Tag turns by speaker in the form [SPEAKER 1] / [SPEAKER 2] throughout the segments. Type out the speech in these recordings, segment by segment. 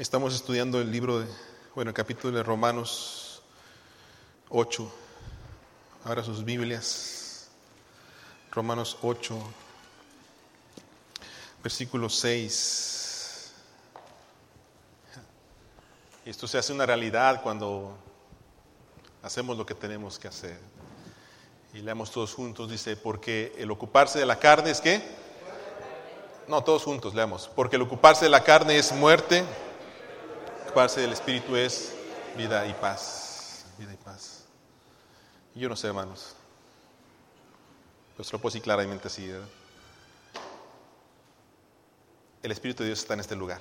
[SPEAKER 1] Estamos estudiando el libro de, bueno, el capítulo de Romanos 8. Ahora sus Biblias. Romanos 8, versículo 6. Esto se hace una realidad cuando hacemos lo que tenemos que hacer. Y leamos todos juntos, dice, porque el ocuparse de la carne es qué? No, todos juntos leamos. Porque el ocuparse de la carne es muerte ocuparse del Espíritu es vida y paz. Vida y paz. yo no sé, hermanos. Pues lo decir claramente así. El Espíritu de Dios está en este lugar.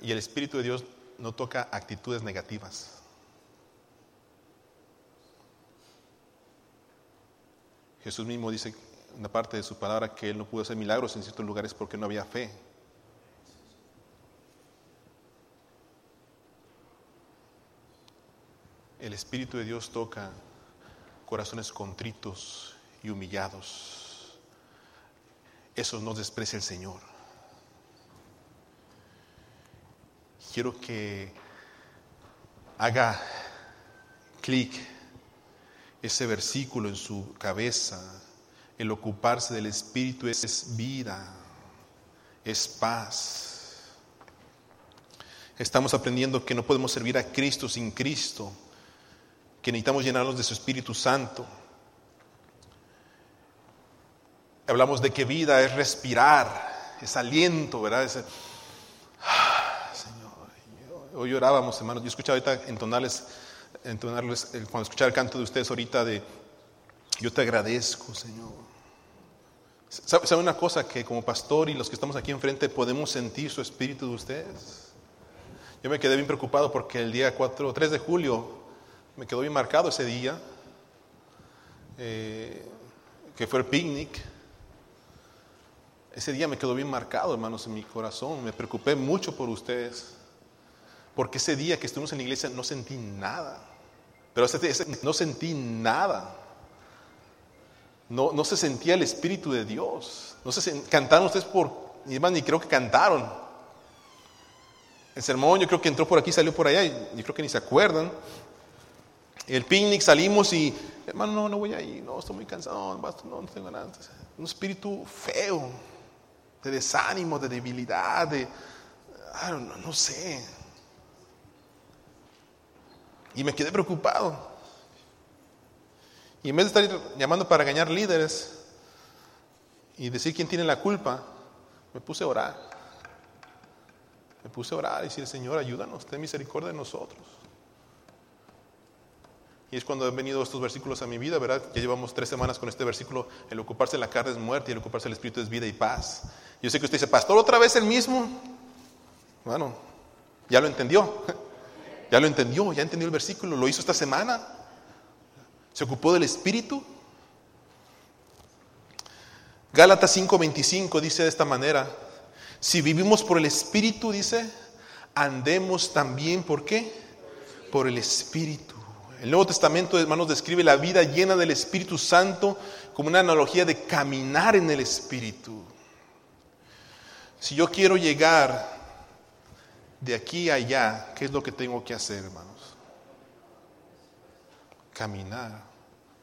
[SPEAKER 1] Y el Espíritu de Dios no toca actitudes negativas. Jesús mismo dice una parte de su palabra que él no pudo hacer milagros en ciertos lugares porque no había fe. El Espíritu de Dios toca corazones contritos y humillados. Eso no desprecia el Señor. Quiero que haga clic ese versículo en su cabeza el ocuparse del Espíritu es vida, es paz. Estamos aprendiendo que no podemos servir a Cristo sin Cristo, que necesitamos llenarnos de su Espíritu Santo. Hablamos de que vida es respirar, es aliento, ¿verdad? ah, Señor, hoy llorábamos, hermanos. Yo escuchaba ahorita entonarles, entonarles, cuando escuchaba el canto de ustedes ahorita de yo te agradezco, Señor. ¿Sabe una cosa? Que como pastor y los que estamos aquí enfrente podemos sentir su espíritu de ustedes. Yo me quedé bien preocupado porque el día 4, 3 de julio me quedó bien marcado ese día, eh, que fue el picnic. Ese día me quedó bien marcado, hermanos, en mi corazón. Me preocupé mucho por ustedes. Porque ese día que estuvimos en la iglesia no sentí nada. Pero ese, no sentí nada. No, no se sentía el Espíritu de Dios. No se cantaron ustedes por, ni más, ni creo que cantaron. El sermón yo creo que entró por aquí, salió por allá, y creo que ni se acuerdan. El picnic salimos y, hermano, no, no voy a ir, no, estoy muy cansado, no, no tengo nada. Un espíritu feo, de desánimo, de debilidad, de, no, no sé. Y me quedé preocupado. Y en vez de estar llamando para engañar líderes y decir quién tiene la culpa, me puse a orar. Me puse a orar y decir, Señor, ayúdanos, ten misericordia de nosotros. Y es cuando han venido estos versículos a mi vida, ¿verdad? Ya llevamos tres semanas con este versículo, el ocuparse de la carne es muerte y el ocuparse del Espíritu es vida y paz. Yo sé que usted dice, pastor, otra vez el mismo. Bueno, ya lo entendió, ya lo entendió, ya entendió el versículo, lo hizo esta semana. ¿Se ocupó del Espíritu? Gálatas 5:25 dice de esta manera, si vivimos por el Espíritu, dice, andemos también, ¿por qué? Por el Espíritu. El Nuevo Testamento, hermanos, describe la vida llena del Espíritu Santo como una analogía de caminar en el Espíritu. Si yo quiero llegar de aquí a allá, ¿qué es lo que tengo que hacer, hermanos? Caminar.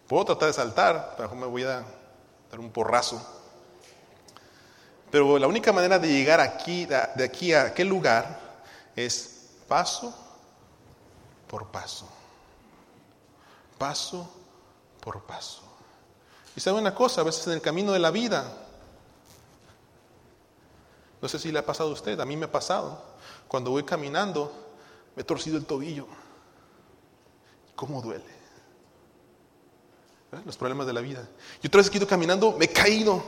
[SPEAKER 1] Puedo tratar de saltar, pero me voy a dar un porrazo. Pero la única manera de llegar aquí, de aquí a aquel lugar es paso por paso. Paso por paso. Y sabe una cosa, a veces en el camino de la vida, no sé si le ha pasado a usted, a mí me ha pasado, cuando voy caminando, me he torcido el tobillo. ¿Cómo duele? Los problemas de la vida. Y otra vez que he ido caminando, me he caído.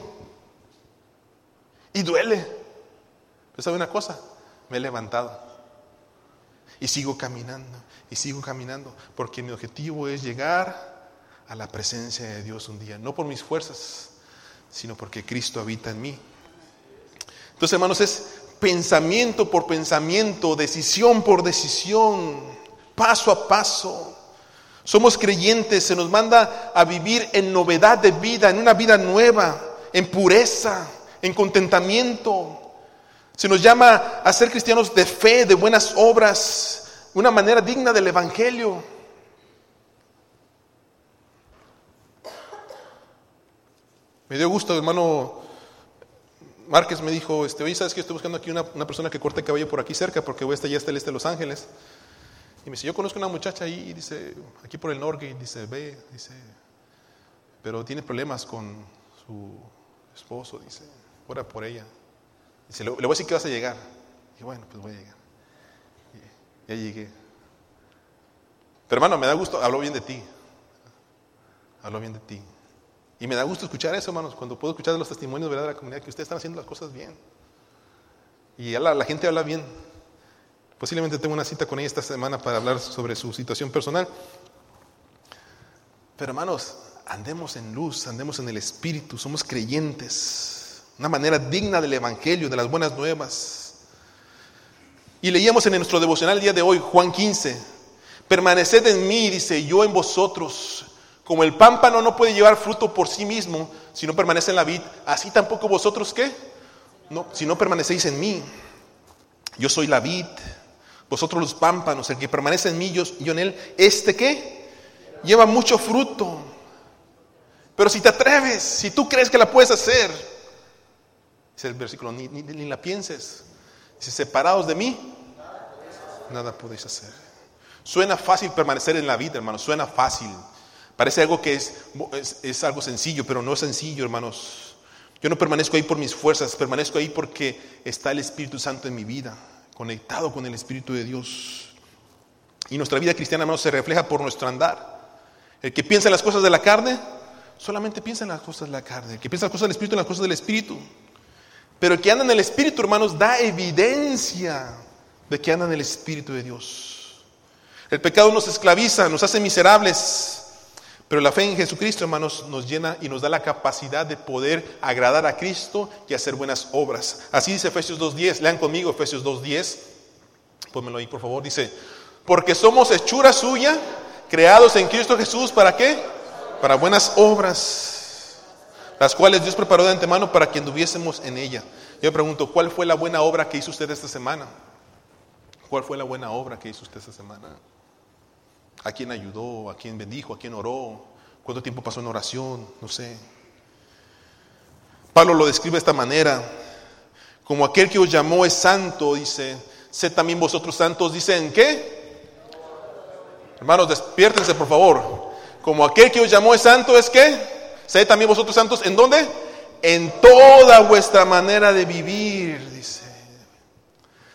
[SPEAKER 1] Y duele. Pero sabe una cosa, me he levantado. Y sigo caminando, y sigo caminando, porque mi objetivo es llegar a la presencia de Dios un día, no por mis fuerzas, sino porque Cristo habita en mí. Entonces, hermanos, es pensamiento por pensamiento, decisión por decisión, paso a paso. Somos creyentes, se nos manda a vivir en novedad de vida, en una vida nueva, en pureza, en contentamiento. Se nos llama a ser cristianos de fe, de buenas obras, una manera digna del Evangelio. Me dio gusto, hermano Márquez me dijo, este, oye, ¿sabes que estoy buscando aquí una, persona que corte cabello por aquí cerca porque voy allá hasta el este de Los Ángeles? Y me dice, yo conozco una muchacha ahí, dice, aquí por el norte, dice, ve, dice, pero tiene problemas con su esposo, dice, ora por ella. Dice, le, voy a decir que vas a llegar. Y bueno, pues voy a llegar. ya llegué. Pero hermano, me da gusto, hablo bien de ti. Hablo bien de ti. Y me da gusto escuchar eso, hermanos, cuando puedo escuchar los testimonios de la comunidad, que ustedes están haciendo las cosas bien. Y la gente habla bien. Posiblemente tengo una cita con ella esta semana para hablar sobre su situación personal. Pero hermanos, andemos en luz, andemos en el Espíritu, somos creyentes. Una manera digna del Evangelio, de las buenas nuevas. Y leíamos en nuestro devocional el día de hoy, Juan 15, permaneced en mí, dice, yo en vosotros. Como el pámpano no puede llevar fruto por sí mismo si no permanece en la vid, así tampoco vosotros qué? No, si no permanecéis en mí. Yo soy la vid, vosotros los pámpanos, el que permanece en mí, yo, en él, este qué? Lleva mucho fruto. Pero si te atreves, si tú crees que la puedes hacer, dice el versículo, ni, ni la pienses. Si separados de mí, nada podéis hacer. Suena fácil permanecer en la vida, hermano, suena fácil. Parece algo que es, es, algo sencillo, pero no es sencillo, hermanos. Yo no permanezco ahí por mis fuerzas, permanezco ahí porque está el Espíritu Santo en mi vida, conectado con el Espíritu de Dios. Y nuestra vida cristiana, hermanos, se refleja por nuestro andar. El que piensa en las cosas de la carne, solamente piensa en las cosas de la carne. El que piensa en las cosas del Espíritu, en las cosas del Espíritu. Pero el que anda en el Espíritu, hermanos, da evidencia de que anda en el Espíritu de Dios. El pecado nos esclaviza, nos hace miserables. Pero la fe en Jesucristo, hermanos, nos llena y nos da la capacidad de poder agradar a Cristo y hacer buenas obras. Así dice Efesios 2.10. Lean conmigo Efesios 2.10. Pónmelo ahí, por favor. Dice, porque somos hechura suya, creados en Cristo Jesús, ¿para qué? Para buenas obras, las cuales Dios preparó de antemano para que anduviésemos en ella. Yo pregunto, ¿cuál fue la buena obra que hizo usted esta semana? ¿Cuál fue la buena obra que hizo usted esta semana? ¿A quién ayudó? ¿A quién bendijo? ¿A quién oró? ¿Cuánto tiempo pasó en oración? No sé. Pablo lo describe de esta manera. Como aquel que os llamó es santo, dice, sed también vosotros santos, dice, ¿en qué? Hermanos, despiértense por favor. Como aquel que os llamó es santo, ¿es qué? Sed también vosotros santos, ¿en dónde? En toda vuestra manera de vivir, dice.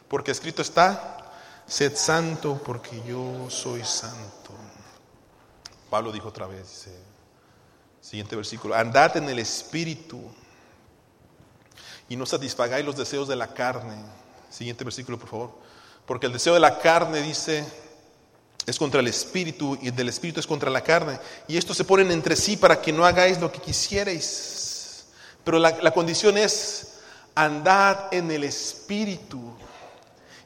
[SPEAKER 1] Porque escrito está, sed santo porque yo soy santo. Pablo dijo otra vez, dice, siguiente versículo, andad en el Espíritu y no satisfagáis los deseos de la carne. Siguiente versículo, por favor. Porque el deseo de la carne, dice, es contra el Espíritu y el del Espíritu es contra la carne. Y estos se ponen entre sí para que no hagáis lo que quisierais. Pero la, la condición es, andad en el Espíritu.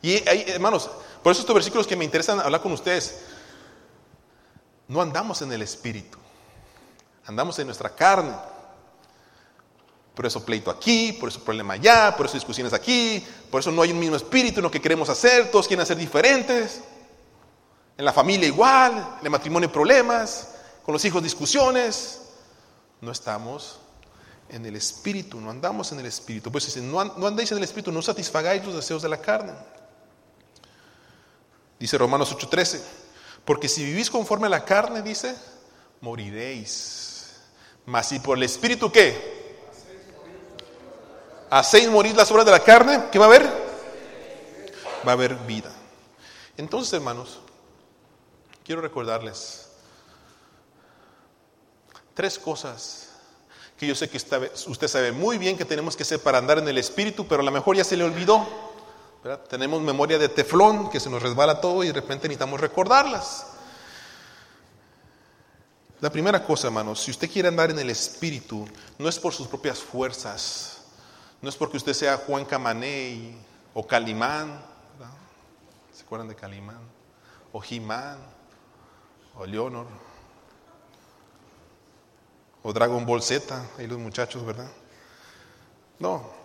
[SPEAKER 1] Y ahí, hermanos, por eso estos versículos que me interesan hablar con ustedes, no andamos en el espíritu, andamos en nuestra carne. Por eso pleito aquí, por eso problema allá, por eso discusiones aquí, por eso no hay un mismo espíritu en lo que queremos hacer, todos quieren ser diferentes. En la familia igual, en el matrimonio problemas, con los hijos discusiones. No estamos en el espíritu, no andamos en el espíritu. Pues dicen, no, andéis en el espíritu, no satisfagáis los deseos de la carne. Dice Romanos 8:13. Porque si vivís conforme a la carne, dice, moriréis. Mas si por el Espíritu qué? Hacéis morir las obras de la carne, ¿qué va a haber? Va a haber vida. Entonces, hermanos, quiero recordarles tres cosas que yo sé que usted sabe muy bien que tenemos que hacer para andar en el Espíritu, pero a lo mejor ya se le olvidó. Tenemos memoria de teflón que se nos resbala todo y de repente necesitamos recordarlas. La primera cosa, hermanos, si usted quiere andar en el Espíritu, no es por sus propias fuerzas, no es porque usted sea Juan Camaney o Calimán, ¿se acuerdan de Calimán? O Jimán, o Leonor, o Dragon Ball Z, ahí los muchachos, ¿verdad? No.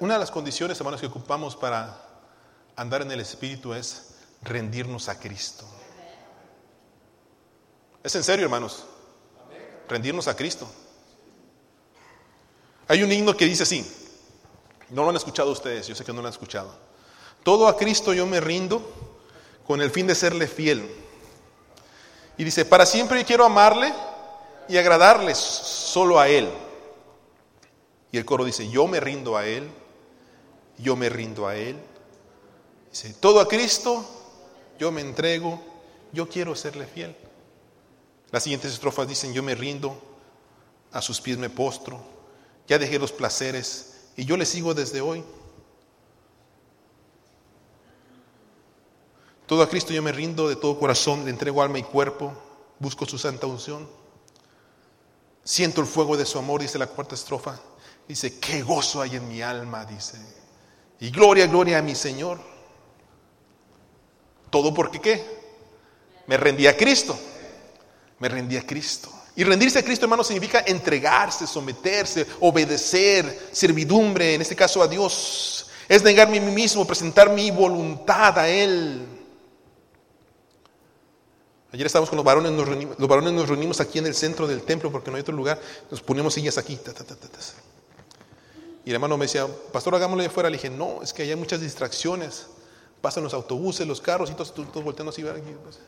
[SPEAKER 1] Una de las condiciones, hermanos, que ocupamos para andar en el Espíritu es rendirnos a Cristo. Es en serio, hermanos. Rendirnos a Cristo. Hay un himno que dice así. No lo han escuchado ustedes, yo sé que no lo han escuchado. Todo a Cristo yo me rindo con el fin de serle fiel. Y dice, para siempre yo quiero amarle y agradarle solo a Él. Y el coro dice, yo me rindo a Él, yo me rindo a Él. Dice, todo a Cristo, yo me entrego, yo quiero serle fiel. Las siguientes estrofas dicen, yo me rindo, a sus pies me postro, ya dejé los placeres y yo le sigo desde hoy. Todo a Cristo yo me rindo de todo corazón, le entrego alma y cuerpo, busco su santa unción. Siento el fuego de su amor, dice la cuarta estrofa. Dice, qué gozo hay en mi alma, dice. Y gloria, gloria a mi Señor. Todo porque qué? Me rendí a Cristo. Me rendí a Cristo. Y rendirse a Cristo, hermano, significa entregarse, someterse, obedecer, servidumbre, en este caso a Dios. Es negarme a mí mismo, presentar mi voluntad a Él. Ayer estábamos con los varones, nos reunimos, los varones nos reunimos aquí en el centro del templo porque no hay otro lugar. Nos ponemos sillas aquí. Y el hermano me decía, pastor, hagámoslo de afuera. Le dije, no, es que hay muchas distracciones. Pasan los autobuses, los carros y todos, todos volteando así. Y, pues,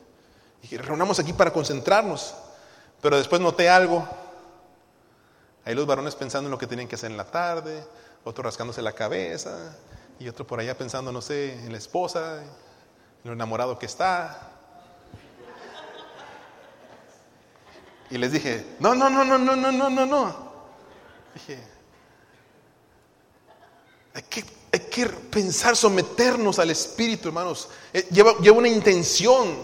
[SPEAKER 1] dije, reunamos aquí para concentrarnos. Pero después noté algo. Ahí los varones pensando en lo que tenían que hacer en la tarde, otro rascándose la cabeza, y otro por allá pensando, no sé, en la esposa, en lo enamorado que está. Y les dije, no, no, no, no, no, no, no, no, no. Dije, hay que, hay que pensar, someternos al Espíritu, hermanos. Eh, Lleva, lleva una intención.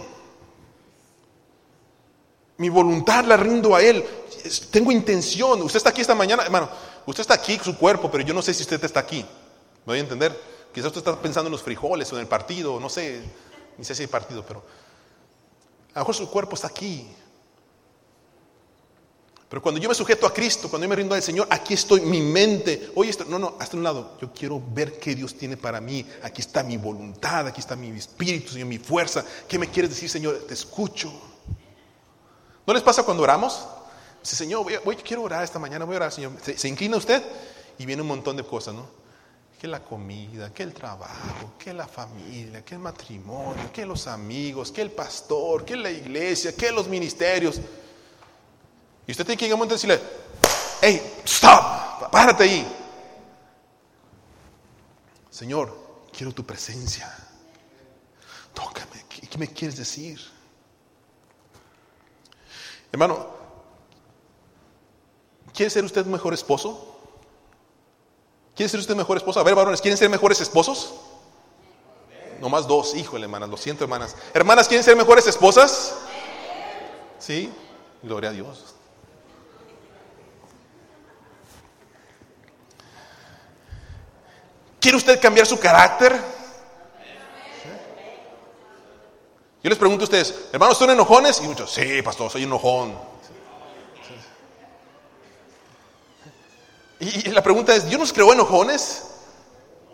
[SPEAKER 1] Mi voluntad la rindo a Él. Tengo intención. Usted está aquí esta mañana, hermano. Usted está aquí, su cuerpo, pero yo no sé si usted está aquí. ¿Me voy a entender? Quizás usted está pensando en los frijoles o en el partido, no sé. Ni sé si hay partido, pero a lo mejor su cuerpo está aquí. Pero cuando yo me sujeto a Cristo, cuando yo me rindo al Señor, aquí estoy, mi mente. Oye, esto, no, no, hasta un lado. Yo quiero ver qué Dios tiene para mí. Aquí está mi voluntad, aquí está mi espíritu, Señor, mi fuerza. ¿Qué me quieres decir, Señor? Te escucho. ¿No les pasa cuando oramos? Dice, Señor, voy, voy- quiero orar esta mañana, voy a orar, Señor. Se, se inclina usted y viene un montón de cosas, ¿no? Que la comida, que el trabajo, que la familia, que el matrimonio, que los amigos, que el pastor, que la iglesia, que los ministerios. Y usted tiene que llegar a un momento y decirle, hey, stop, párate ahí. Señor, quiero tu presencia. Tócame, ¿qué, qué me quieres decir? Hermano, ¿quiere ser usted mejor esposo? ¿Quiere ser usted mejor esposo? A ver, varones, ¿quieren ser mejores esposos? Nomás dos, híjole, hermanas, lo siento, hermanas. Hermanas, ¿quieren ser mejores esposas? Sí, gloria a Dios. ¿Quiere usted cambiar su carácter? Yo les pregunto a ustedes, hermanos, ¿son enojones? Y muchos, sí, pastor, soy enojón. Y, la pregunta es, ¿Dios nos creó enojones?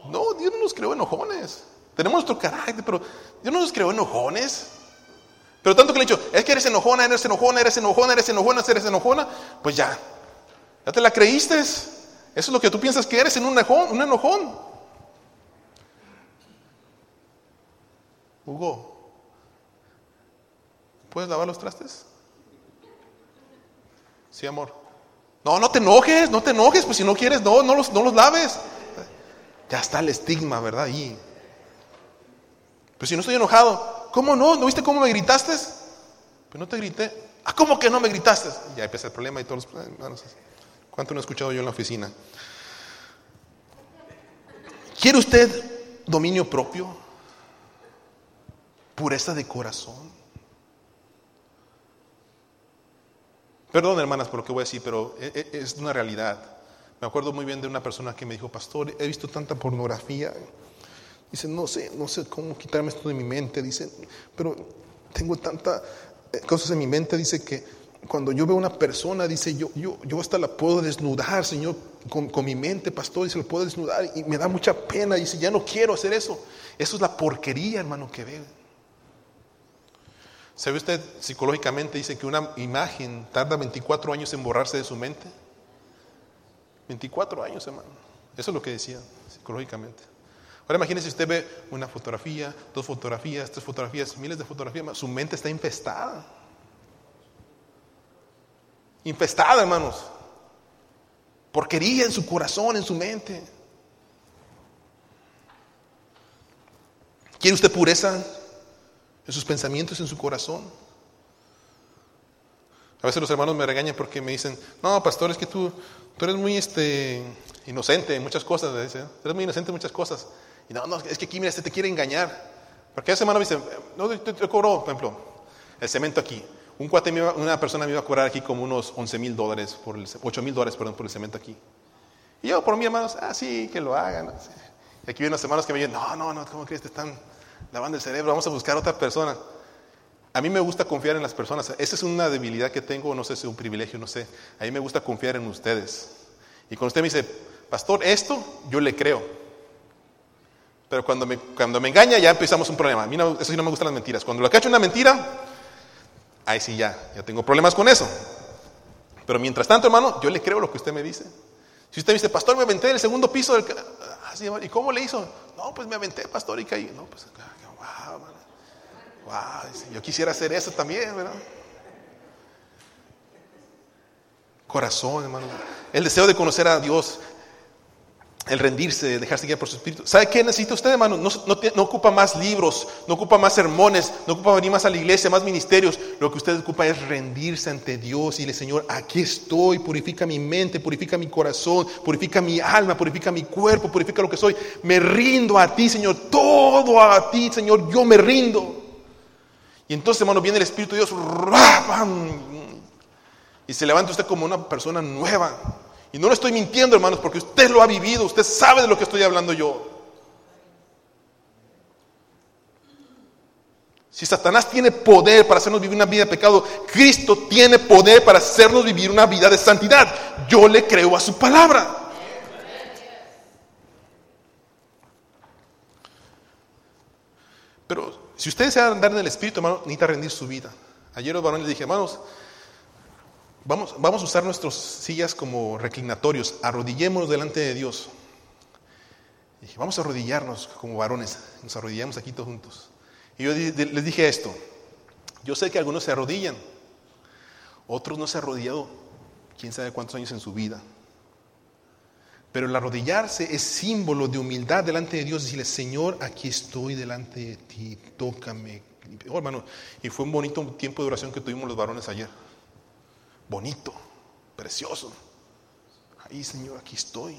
[SPEAKER 1] No, Dios no nos creó enojones. Tenemos nuestro carácter, pero Dios no nos creó enojones. Pero tanto que le he dicho, es que eres enojona, eres enojona, eres enojona, eres enojona, eres enojona, pues ya, ya te la creíste. Eso es lo que tú piensas que eres en un enojón. Un enojón. Hugo, ¿puedes lavar los trastes? Sí, amor. No, no te enojes, no te enojes, pues si no quieres, no, no los, no los laves. Ya está el estigma, ¿verdad? Ahí. Pero si no estoy enojado, ¿cómo no? ¿No viste cómo me gritaste? Pues no te grité. Ah, ¿cómo que no me gritaste? Ya empieza el problema y todos los. ¿Cuánto no he escuchado yo en la oficina? ¿Quiere usted dominio propio? Pureza de corazón. Perdón, hermanas, por lo que voy a decir, pero e- e- es una realidad. Me acuerdo muy bien de una persona que me dijo, pastor, he visto tanta pornografía. Dice, no sé, no sé cómo quitarme esto de mi mente. Dice, pero tengo tantas cosas en mi mente. Dice que cuando yo veo una persona, dice, yo, yo, yo hasta la puedo desnudar, Señor, con, con mi mente, pastor, y se lo puedo desnudar, y me da mucha pena, dice, ya no quiero hacer eso. Eso es la porquería, hermano, que veo. ¿Sabe usted, psicológicamente dice que una imagen tarda 24 años en borrarse de su mente? 24 años, hermano. Eso es lo que decía psicológicamente. Ahora imagínese usted ve una fotografía, dos fotografías, tres fotografías, miles de fotografías, su mente está infestada. Infestada, hermanos. Porquería en su corazón, en su mente. ¿Quiere usted pureza en sus pensamientos, en su corazón? A veces los hermanos me regañan porque me dicen, no, pastor, es que tú, tú eres muy este, inocente en muchas cosas. Eres muy inocente en muchas cosas. Y no, no, es que aquí, mira, este te quiere engañar. Porque ese hermano me no, te, te cobró, por ejemplo, el cemento aquí. Un cuate, una persona me iba a cobrar aquí como unos 11 mil dólares, por el, 8 mil dólares, perdón, por el cemento aquí. Y yo, por mi hermanos, ah, sí, que lo hagan. Y aquí vienen los hermanos que me dicen, no, no, no, ¿cómo crees? Te están lavando el cerebro, vamos a buscar otra persona. A mí me gusta confiar en las personas. Esa es una debilidad que tengo, no sé si es un privilegio, no sé. A mí me gusta confiar en ustedes. Y cuando usted me dice, pastor, esto, yo le creo. Pero cuando me, cuando me engaña ya empezamos un problema. A mí no, eso sí no me gustan las mentiras. Cuando lo cacho una mentira, ahí sí ya, ya tengo problemas con eso. Pero mientras tanto, hermano, yo le creo lo que usted me dice. Si usted me dice, pastor, me aventé del segundo piso del... ¿Y cómo le hizo? No, pues me aventé, pastor, y caí. No, pues, wow, wow, yo quisiera hacer eso también, ¿verdad? Corazón, hermano. El deseo de conocer a Dios, el rendirse, dejarse guiar por su espíritu. ¿Sabe qué necesita usted, hermano? No, no, ocupa más libros, no ocupa más sermones, no ocupa venir más a la iglesia, más ministerios. Lo que usted ocupa es rendirse ante Dios y le Señor, aquí estoy, purifica mi mente, purifica mi corazón, purifica mi alma, purifica mi cuerpo, purifica lo que soy. Me rindo a ti, Señor, todo a ti, Señor, yo me rindo. Y entonces, hermano, viene el Espíritu de Dios y se levanta usted como una persona nueva y no lo estoy mintiendo, hermanos, porque usted lo ha vivido, usted sabe de lo que estoy hablando yo. Si Satanás tiene poder para hacernos vivir una vida de pecado, Cristo tiene poder para hacernos vivir una vida de santidad. Yo le creo a su palabra. Pero si ustedes se andar en el Espíritu, hermano, necesita rendir su vida. Ayer los varones les dije, hermanos, Vamos, vamos a usar nuestras sillas como reclinatorios, arrodillémonos delante de Dios. Y vamos a arrodillarnos como varones, nos arrodillamos aquí todos juntos. Y yo les dije esto, yo sé que algunos se arrodillan, otros no se han arrodillado quién sabe cuántos años en su vida. Pero el arrodillarse es símbolo de humildad delante de Dios, decirle, Señor, aquí estoy delante de ti, tócame. Oh, hermano, y fue un bonito tiempo de oración que tuvimos los varones ayer bonito, precioso. Ahí, Señor, aquí estoy.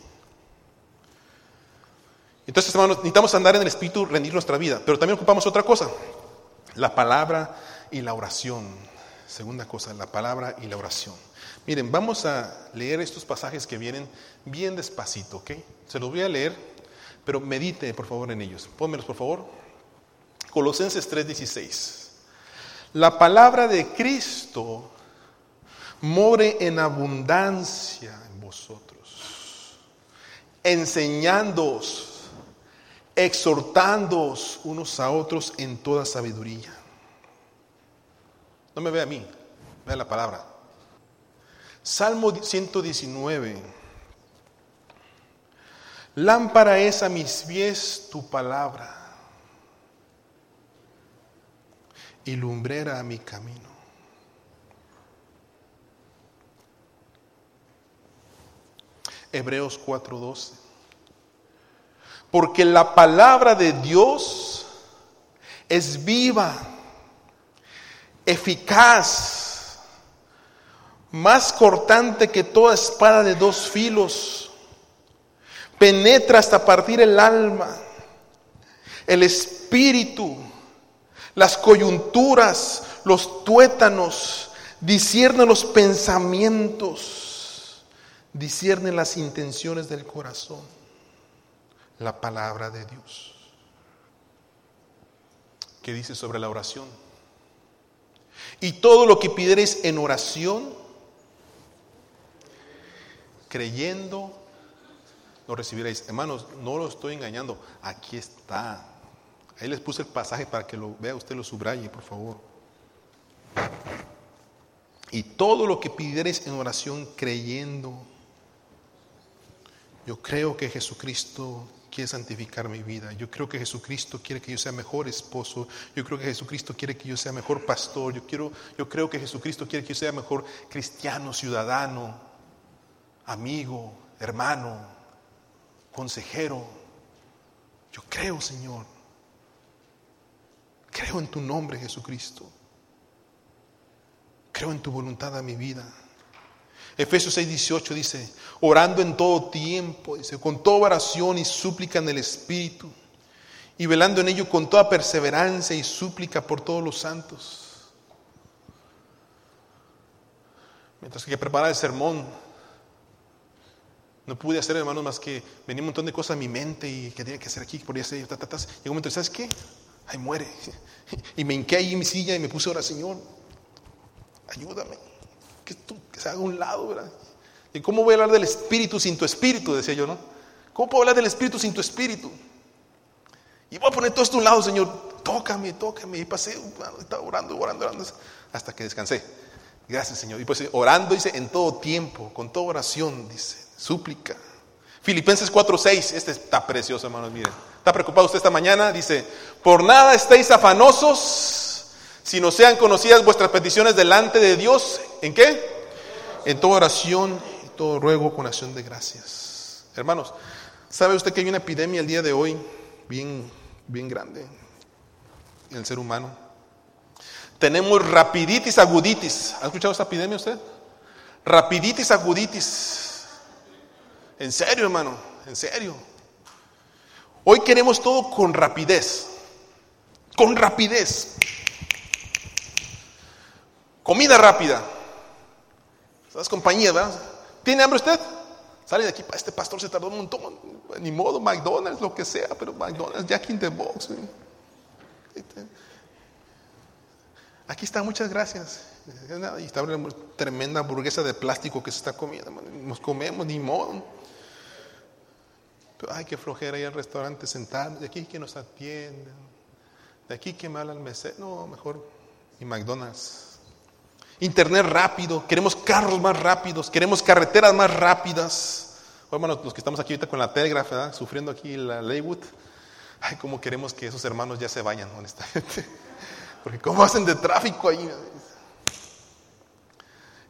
[SPEAKER 1] Entonces, hermanos, necesitamos andar en el Espíritu, rendir nuestra vida, pero también ocupamos otra cosa, la palabra y la oración. Segunda cosa, la palabra y la oración. Miren, vamos a leer estos pasajes que vienen bien despacito, ¿ok? Se los voy a leer, pero medite por favor en ellos. Pónmelos por favor. Colosenses 3:16. La palabra de Cristo more en abundancia en vosotros, enseñándoos, exhortándoos unos a otros en toda sabiduría. No me ve a mí, vea la palabra. Salmo 119. Lámpara es a mis pies tu palabra y lumbrera a mi camino. Hebreos 4:12. Porque la palabra de Dios es viva, eficaz, más cortante que toda espada de dos filos, penetra hasta partir el alma, el espíritu, las coyunturas, los tuétanos, discierne los pensamientos discierne las intenciones del corazón, la palabra de Dios. ¿Qué dice sobre la oración? Y todo lo que pidiereis en oración, creyendo, lo recibiréis. Hermanos, no lo estoy engañando. Aquí está. Ahí les puse el pasaje para que lo vea usted, lo subraye, por favor. Y todo lo que pidiereis en oración, creyendo. Yo creo que Jesucristo quiere santificar mi vida. Yo creo que Jesucristo quiere que yo sea mejor esposo. Yo creo que Jesucristo quiere que yo sea mejor pastor. Yo, quiero, yo creo que Jesucristo quiere que yo sea mejor cristiano, ciudadano, amigo, hermano, consejero. Yo creo, Señor. Creo en tu nombre, Jesucristo. Creo en tu voluntad a mi vida. Efesios 6, 18 dice, orando en todo tiempo, dice, con toda oración y súplica en el Espíritu, y velando en ello con toda perseverancia y súplica por todos los santos. Mientras que preparaba el sermón, no pude hacer, hermanos, más que venía un montón de cosas a mi mente y que tenía que hacer aquí, podía hacer, ta, ta. Llegó un momento, ¿sabes qué? Ay, muere. Y me hinqué ahí en mi silla y me puse ahora, Señor, ayúdame que, tú, que se haga un lado, ¿verdad? ¿Y cómo voy a hablar del espíritu sin tu espíritu? Decía yo, ¿no? ¿Cómo puedo hablar del espíritu sin tu espíritu? Y voy a poner todo esto a un lado, Señor. Tócame, tócame. Y pasé, estaba orando, orando, orando, hasta que descansé. Gracias, Señor. Y pues orando, dice, en todo tiempo, con toda oración, dice, súplica. Filipenses 4:6, este está precioso, hermanos, miren. ¿Está preocupado usted esta mañana? Dice, por nada estéis afanosos si no sean conocidas vuestras peticiones delante de Dios, ¿en qué? En toda oración y todo ruego con acción de gracias. Hermanos, ¿sabe usted que hay una epidemia el día de hoy bien, bien grande en el ser humano? Tenemos rapiditis aguditis. ¿Ha escuchado esta epidemia usted? Rapiditis aguditis. En serio, hermano, en serio. Hoy queremos todo con rapidez. Con rapidez. Comida rápida. Esas compañías, ¿verdad? ¿Tiene hambre usted? Sale de aquí, este pastor se tardó un montón. Ni modo, McDonald's, lo que sea, pero McDonald's, Jack in the Box. Aquí está, muchas gracias. Y está una tremenda hamburguesa de plástico que se está comiendo. Nos comemos, ni modo. Ay, qué flojera ir al restaurante sentarnos. De aquí que nos atienden. De aquí que me habla el mesero. No, mejor. Y McDonald's internet rápido, queremos carros más rápidos, queremos carreteras más rápidas. hermanos, los que estamos aquí ahorita con la Telegraph, sufriendo aquí la Leywood, ay, cómo queremos que esos hermanos ya se vayan, honestamente. Porque cómo hacen de tráfico ahí.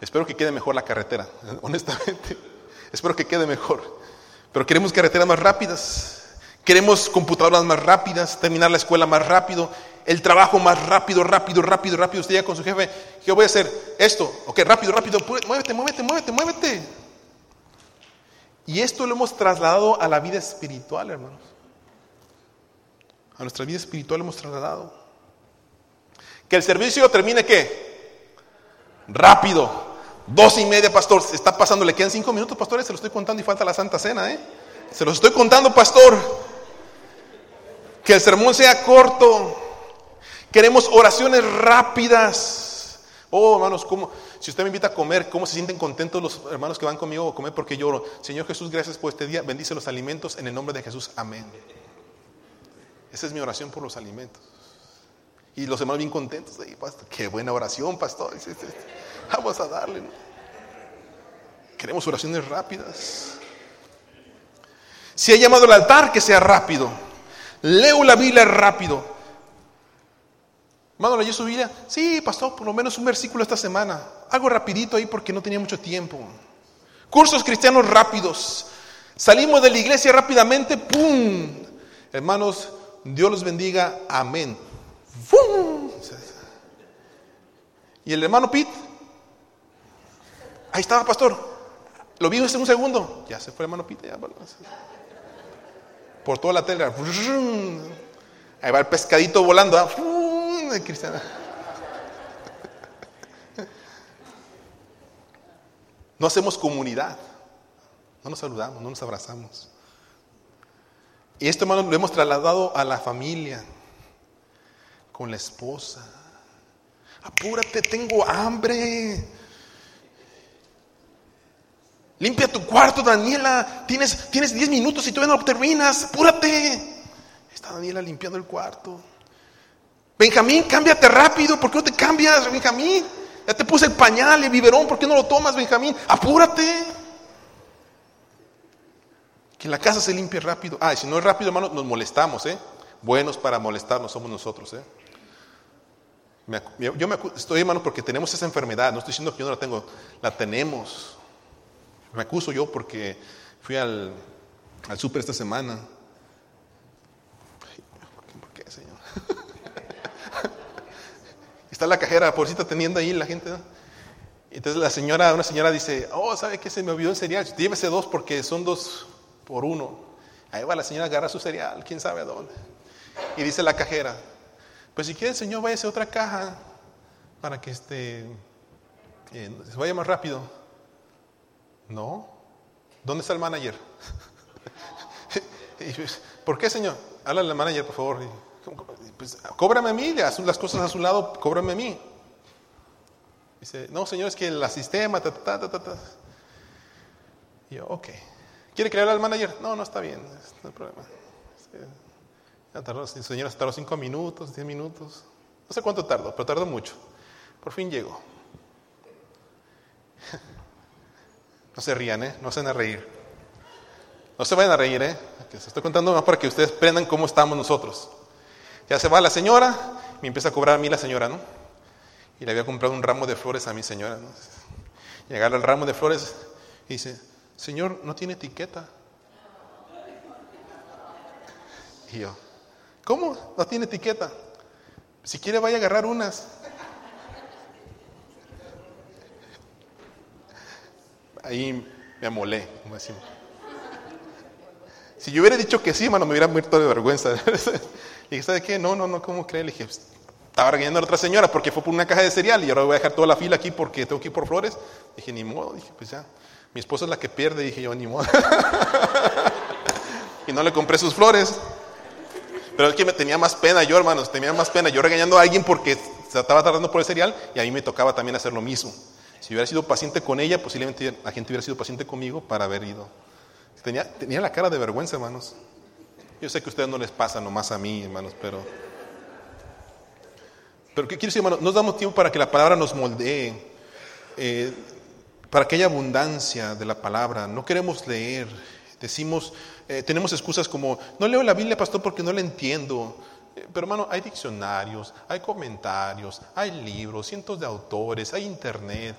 [SPEAKER 1] Espero que quede mejor la carretera, honestamente. Espero que quede mejor. Pero queremos carreteras más rápidas. Queremos computadoras más rápidas, terminar la escuela más rápido el trabajo más rápido, rápido, rápido, rápido. Usted llega con su jefe, ¿qué voy a hacer? Esto, ok, rápido, rápido, muévete, muévete, muévete, muévete. Y esto lo hemos trasladado a la vida espiritual, hermanos. A nuestra vida espiritual lo hemos trasladado. Que el servicio termine qué? Rápido. Dos y media, pastor. Está pasando, le quedan cinco minutos, pastores. Se lo estoy contando y falta la Santa Cena, ¿eh? Se los estoy contando, pastor. Que el sermón sea corto. Queremos oraciones rápidas. Oh, hermanos, ¿cómo? si usted me invita a comer, ¿cómo se sienten contentos los hermanos que van conmigo a comer porque lloro? Señor Jesús, gracias por este día. Bendice los alimentos en el nombre de Jesús. Amén. Esa es mi oración por los alimentos. Y los hermanos bien contentos. Ahí, pastor. Qué buena oración, pastor. Vamos a darle. Queremos oraciones rápidas. Si ha llamado al altar, que sea rápido. Leo la Biblia rápido. Hermano, ¿leyó su Biblia? Sí, pastor, por lo menos un versículo esta semana. Algo rapidito ahí porque no tenía mucho tiempo. Cursos cristianos rápidos. Salimos de la iglesia rápidamente, ¡pum! Hermanos, Dios los bendiga, amén. ¡Fum! Y el hermano Pete, ahí estaba, pastor. Lo vi hace un segundo. Ya se fue el hermano Pete. Por toda la tela. Ahí va el pescadito volando. ¿ah? No hacemos comunidad. No nos saludamos, no nos abrazamos. Y esto, hermano, lo hemos trasladado a la familia, con la esposa. Apúrate, tengo hambre. Limpia tu cuarto, Daniela. Tienes, tienes 10 minutos y todavía no terminas. Apúrate. Está Daniela limpiando el cuarto. Benjamín, cámbiate rápido. ¿Por qué no te cambias, Benjamín? Ya te puse el pañal, el biberón. ¿Por qué no lo tomas, Benjamín? Apúrate. Que la casa se limpie rápido. Ah, y si no es rápido, hermano, nos molestamos, ¿eh? Buenos para molestarnos somos nosotros, ¿eh? yo me estoy, hermano, porque tenemos esa enfermedad. No estoy diciendo que yo no la tengo, la tenemos. Me acuso yo porque fui al, al súper esta semana. ¿Por qué, Señor? Está la cajera, pobrecita, teniendo ahí la gente. Entonces la señora, una señora dice, oh, ¿sabe qué? Se me olvidó el cereal. Llévese dos porque son dos por uno. Ahí va la señora, agarra su cereal, quién sabe a dónde. Y dice la cajera, pues si quiere, señor, váyase a otra caja para que este, eh, se vaya más rápido. No. ¿Dónde está el manager? ¿Por qué, señor? Háblale al manager, por favor. Pues, cóbrame a mí, las cosas a su lado, cóbrame a mí. Dice, no, señor, es que el sistema, ta, ta, ta, ta, ta. Y yo, ok. ¿Quiere que le al manager? No, no está bien, no hay problema. el señor tardó cinco minutos, diez minutos. No sé cuánto tardó, pero tardó mucho. Por fin llegó. No se rían, ¿eh? No se van a reír. No se vayan a reír, ¿eh? Se estoy contando más para que ustedes aprendan cómo estamos nosotros. Ya se va la señora, me empieza a cobrar a mí la señora, ¿no? Y le había comprado un ramo de flores a mi señora, ¿no? Agarra el ramo de flores y dice, Señor, no tiene etiqueta. Y yo, ¿cómo? No tiene etiqueta. Si quiere vaya a agarrar unas. Ahí me amolé, como decimos. Si yo hubiera dicho que sí, hermano, me hubiera muerto de vergüenza. Y dije, ¿sabe qué? No, no, no, ¿cómo cree? Le dije, estaba regañando a la otra señora porque fue por una caja de cereal y ahora voy a dejar toda la fila aquí porque tengo que ir por flores. Dije, ni modo, dije, pues ya. Mi esposa es la que pierde, dije yo, ni modo. y no le compré sus flores. Pero es que me tenía más pena yo, hermanos, tenía más pena. Yo regañando a alguien porque se estaba tardando por el cereal y a mí me tocaba también hacer lo mismo. Si hubiera sido paciente con ella, posiblemente la gente hubiera sido paciente conmigo para haber ido. Tenía, la cara de vergüenza, hermanos. Yo sé que a ustedes no les pasa nomás a mí, hermanos, pero... Pero ¿qué quiero decir, hermanos? Nos damos tiempo para que la palabra nos moldee. Eh, para que haya abundancia de la palabra. No queremos leer. Decimos, eh, tenemos excusas como, no leo la Biblia, pastor, porque no la entiendo. Pero hermano, hay diccionarios, hay comentarios, hay libros, cientos de autores, hay internet,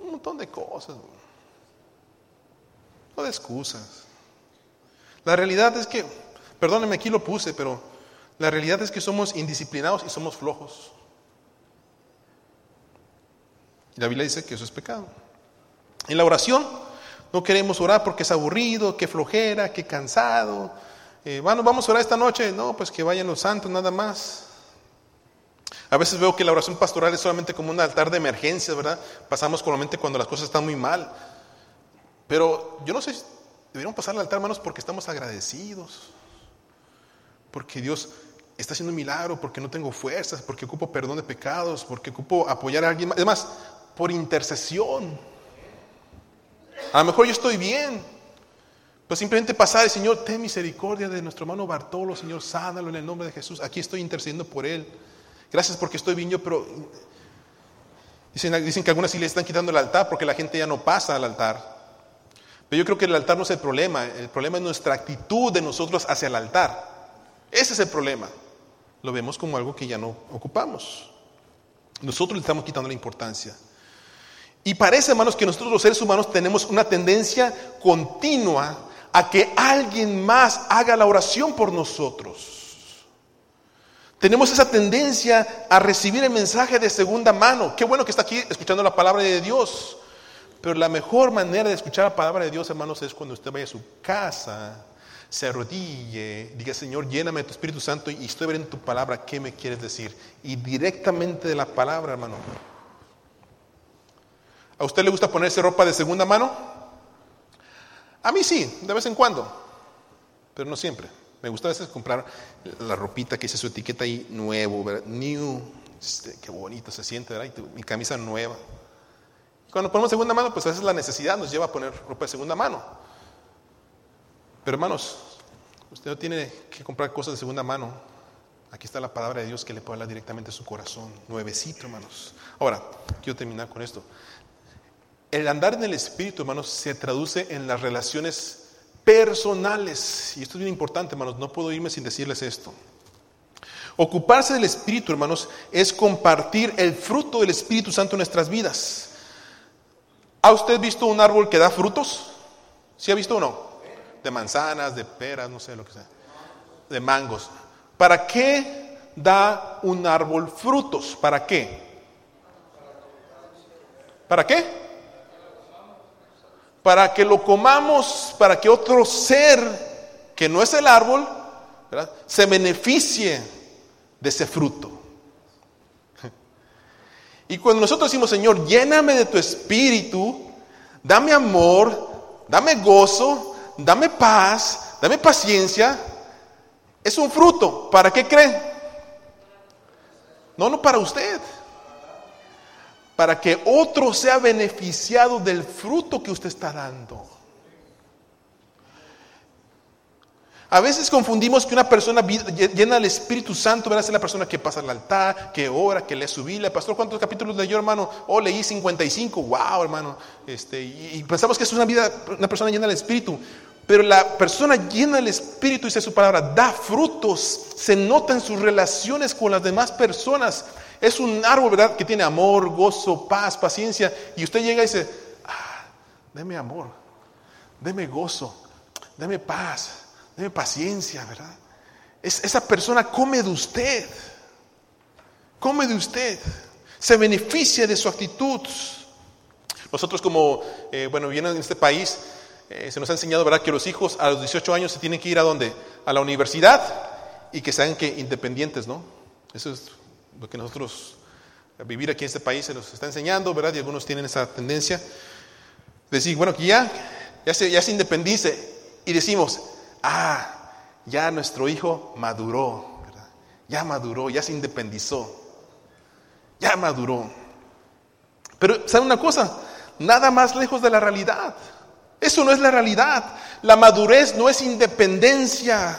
[SPEAKER 1] un montón de cosas. No de excusas. La realidad es que, perdónenme, aquí lo puse, pero la realidad es que somos indisciplinados y somos flojos. la Biblia dice que eso es pecado. En la oración no queremos orar porque es aburrido, que flojera, que cansado. Eh, bueno, vamos a orar esta noche. No, pues que vayan los santos nada más. A veces veo que la oración pastoral es solamente como un altar de emergencia, ¿verdad? Pasamos mente cuando las cosas están muy mal. Pero yo no sé, deberíamos pasar al altar, hermanos, porque estamos agradecidos. Porque Dios está haciendo un milagro, porque no tengo fuerzas, porque ocupo perdón de pecados, porque ocupo apoyar a alguien más. Además, por intercesión. A lo mejor yo estoy bien. Pero simplemente pasar, Señor, ten misericordia de nuestro hermano Bartolo, Señor, sánalo en el nombre de Jesús. Aquí estoy intercediendo por él. Gracias porque estoy yo, pero dicen, dicen que algunas iglesias están quitando el altar porque la gente ya no pasa al altar. Pero yo creo que el altar no es el problema. El problema es nuestra actitud de nosotros hacia el altar. Ese es el problema. Lo vemos como algo que ya no ocupamos. Nosotros le estamos quitando la importancia. Y parece, hermanos, que nosotros los seres humanos tenemos una tendencia continua a que alguien más haga la oración por nosotros. Tenemos esa tendencia a recibir el mensaje de segunda mano. Qué bueno que está aquí escuchando la palabra de Dios. Pero la mejor manera de escuchar la palabra de Dios, hermanos, es cuando usted vaya a su casa, se arrodille, diga, Señor, lléname de tu Espíritu Santo y estoy viendo tu palabra, ¿qué me quieres decir? Y directamente de la palabra, hermano, ¿A usted le gusta ponerse ropa de segunda mano? A mí sí, de vez en cuando, pero no siempre. Me gusta a veces comprar la ropita que dice su etiqueta ahí nuevo, new, Este, qué bonito se siente, ¿verdad? Y mi camisa nueva. Cuando ponemos segunda mano, pues a veces la necesidad nos lleva a poner ropa de segunda mano. Pero hermanos, usted no tiene que comprar cosas de segunda mano. Aquí está la palabra de Dios que le puede hablar directamente a su corazón. Nuevecito, hermanos. Ahora, quiero terminar con esto. El andar en el Espíritu, hermanos, se traduce en las relaciones personales. Y esto es bien importante, hermanos. No puedo irme sin decirles esto. Ocuparse del Espíritu, hermanos, es compartir el fruto del Espíritu Santo en nuestras vidas. ¿Ha usted visto un árbol que da frutos? ¿Sí ha visto o no? De manzanas, de peras, no sé lo que sea. De mangos. ¿Para qué da un árbol frutos? ¿Para qué? ¿Para qué? Para que lo comamos, para que otro ser que no es el árbol, se beneficie de ese fruto. Y cuando nosotros decimos, Señor, lléname de tu espíritu, dame amor, dame gozo, dame paz, dame paciencia, es un fruto. ¿Para qué cree? No, no para usted. Para que otro sea beneficiado del fruto que usted está dando. A veces confundimos que una persona llena del Espíritu Santo ¿verdad? es la persona que pasa al altar, que ora, que lee su Biblia. Pastor, ¿cuántos capítulos leyó, hermano? Oh, leí 55. Wow, hermano. Este, y, pensamos que es una vida, una persona llena del Espíritu. Pero la persona llena del Espíritu, dice su palabra, da frutos, se nota en sus relaciones con las demás personas. Es un árbol, ¿verdad? Que tiene amor, gozo, paz, paciencia. Y usted llega y dice, ah, deme amor, deme gozo, deme paz Deme paciencia, ¿verdad? esa persona come de usted. Come de usted. Se beneficia de su actitud. Nosotros como, eh, bueno, vienen en este país, eh, se nos ha enseñado, ¿verdad? Que los hijos a los 18 años se tienen que ir a dónde? A la universidad y que sean que independientes, ¿no? Eso es lo que nosotros, vivir aquí en este país se nos está enseñando, ¿verdad? Y algunos tienen esa tendencia. De decir, bueno, que ya, ya se, ya se independice. Y decimos, ah, ya nuestro hijo maduró, ya maduró, ya se independizó, ya maduró. Pero, ¿saben una cosa? Nada más lejos de la realidad. Eso no es la realidad. La madurez no es independencia.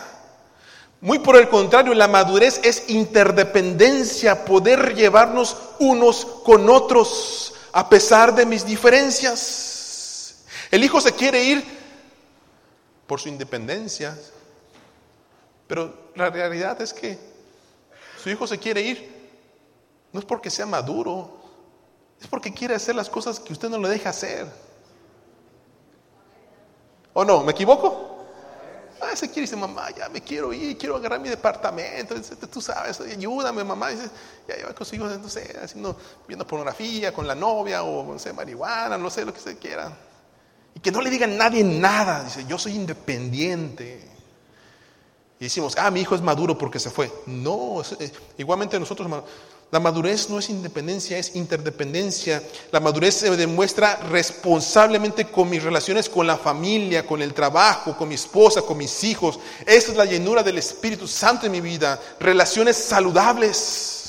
[SPEAKER 1] Muy por el contrario, la madurez es interdependencia, poder llevarnos unos con otros a pesar de mis diferencias. El hijo se quiere ir por su independencia. Pero la realidad es que su hijo se quiere ir, no es porque sea maduro, es porque quiere hacer las cosas que usted no le deja hacer. ¿O no? ¿Me equivoco? Ah, se quiere dice, mamá, ya me quiero ir, quiero agarrar mi departamento. tú sabes, ayúdame, mamá. Dice, ya lleva con su hijo, no sé, haciendo, viendo pornografía con la novia o, no sé, marihuana, no sé lo que se quiera. Y que no le diga a nadie nada. Dice, yo soy independiente. Y decimos, ah, mi hijo es maduro porque se fue. No, eh, igualmente nosotros, la madurez no es independencia, es interdependencia. La madurez se demuestra responsablemente con mis relaciones con la familia, con el trabajo, con mi esposa, con mis hijos. Esa es la llenura del Espíritu Santo en mi vida. Relaciones saludables.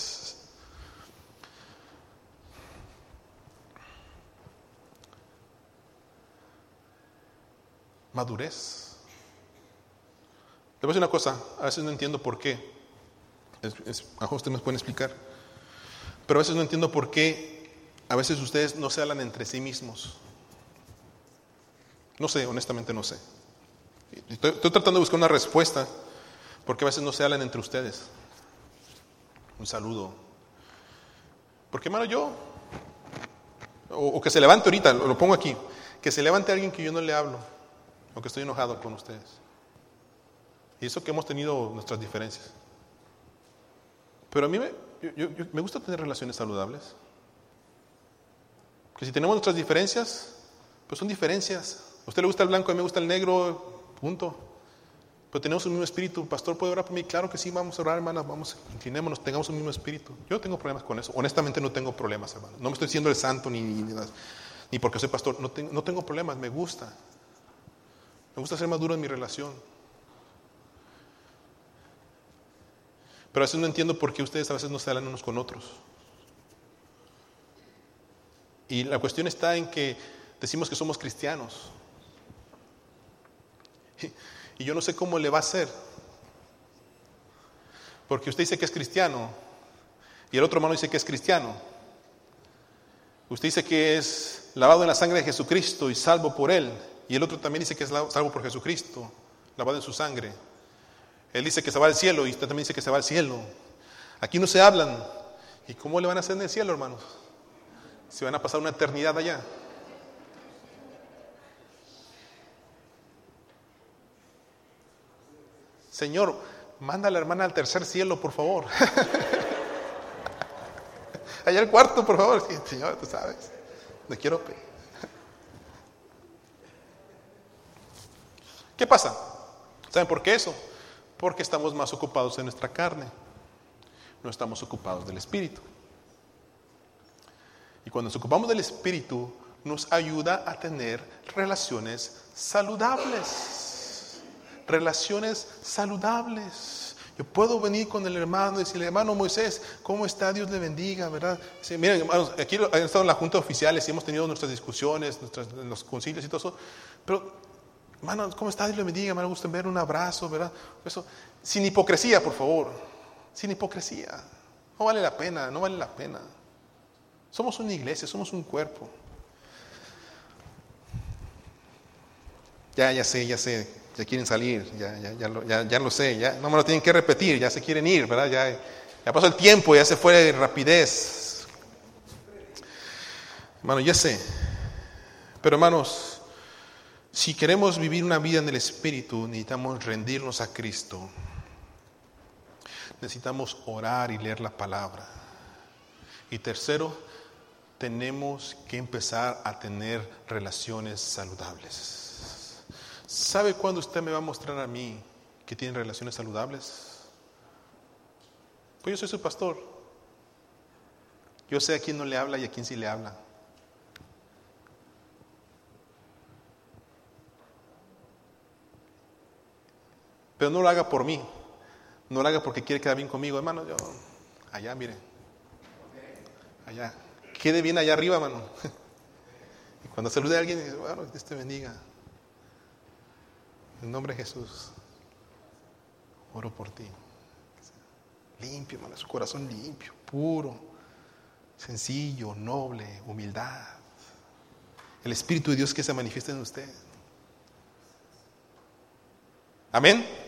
[SPEAKER 1] madurez. Le voy a decir una cosa, a veces no entiendo por qué. Es, usted me puede explicar. Pero a veces no entiendo por qué a veces ustedes no se hablan entre sí mismos. No sé, honestamente no sé. Estoy, tratando de buscar una respuesta porque a veces no se hablan entre ustedes. Un saludo. Porque hermano, yo, o, o que se levante ahorita, lo pongo aquí, que se levante alguien que yo no le hablo aunque estoy enojado con ustedes. Y eso que hemos tenido nuestras diferencias. Pero a mí me, me gusta tener relaciones saludables. Que si tenemos nuestras diferencias, pues son diferencias. A usted le gusta el blanco, a mí me gusta el negro, punto. Pero tenemos un mismo espíritu. Pastor, ¿puede orar por mí? Claro que sí, vamos a orar, hermanas, vamos, inclinémonos, tengamos un mismo espíritu. Yo tengo problemas con eso. Honestamente no tengo problemas, hermano. No me estoy diciendo el santo ni, ni, porque soy pastor. No no tengo problemas, me gusta. Me gusta ser maduro en mi relación. Pero a veces no entiendo por qué ustedes a veces no se hablan unos con otros. Y la cuestión está en que decimos que somos cristianos. Y yo no sé cómo le va a hacer. Porque usted dice que es cristiano y el otro hermano dice que es cristiano. Usted dice que es lavado en la sangre de Jesucristo y salvo por él. Y el otro también dice que es salvo por Jesucristo, lavado en su sangre. Él dice que se va al cielo y usted también dice que se va al cielo. Aquí no se hablan. ¿Y cómo le van a hacer en el cielo, hermanos? Se van a pasar una eternidad allá. Señor, manda a la hermana al tercer cielo, por favor. Allá al cuarto, por favor. Señor, tú sabes. Le quiero ¿Qué pasa? ¿Saben por qué eso? Porque estamos más ocupados en nuestra carne. No estamos ocupados del Espíritu. Y cuando nos ocupamos del Espíritu, nos ayuda a tener relaciones saludables. Relaciones saludables. Yo puedo venir con el hermano y decirle, hermano Moisés, ¿cómo está? Dios le bendiga, ¿verdad? miren, hermanos, aquí han estado en la junta oficiales y hemos tenido nuestras discusiones, nuestras, los concilios y todo eso. Pero, hermano, ¿cómo está? Dios le bendiga, gusta ver un abrazo, ¿verdad? Eso, sin hipocresía, por favor. Sin hipocresía. No vale la pena, no vale la pena. Somos una iglesia, somos un cuerpo. Ya, ya sé, ya sé, ya quieren salir, ya, ya, ya lo sé, ya no me lo tienen que repetir, ya se quieren ir, ¿verdad? Ya, ya pasó el tiempo, ya se fue de rapidez. Hermano, ya sé. Pero hermanos, si queremos vivir una vida en el Espíritu, necesitamos rendirnos a Cristo. Necesitamos orar y leer la palabra. Y tercero, tenemos que empezar a tener relaciones saludables. ¿Sabe cuándo usted me va a mostrar a mí que tiene relaciones saludables? Pues yo soy su pastor. Yo sé a quién no le habla y a quién sí le habla. Pero no lo haga por mí. No lo haga porque quiere quedar bien conmigo, hermano. Yo, allá, mire. Allá quede bien allá arriba, mano. Y cuando salude a alguien, dice, bueno, Dios te bendiga. En nombre de Jesús, oro por ti. Limpio, hermano, su corazón limpio, puro, sencillo, noble, humildad. El Espíritu de Dios que se manifiesta en usted. Amén.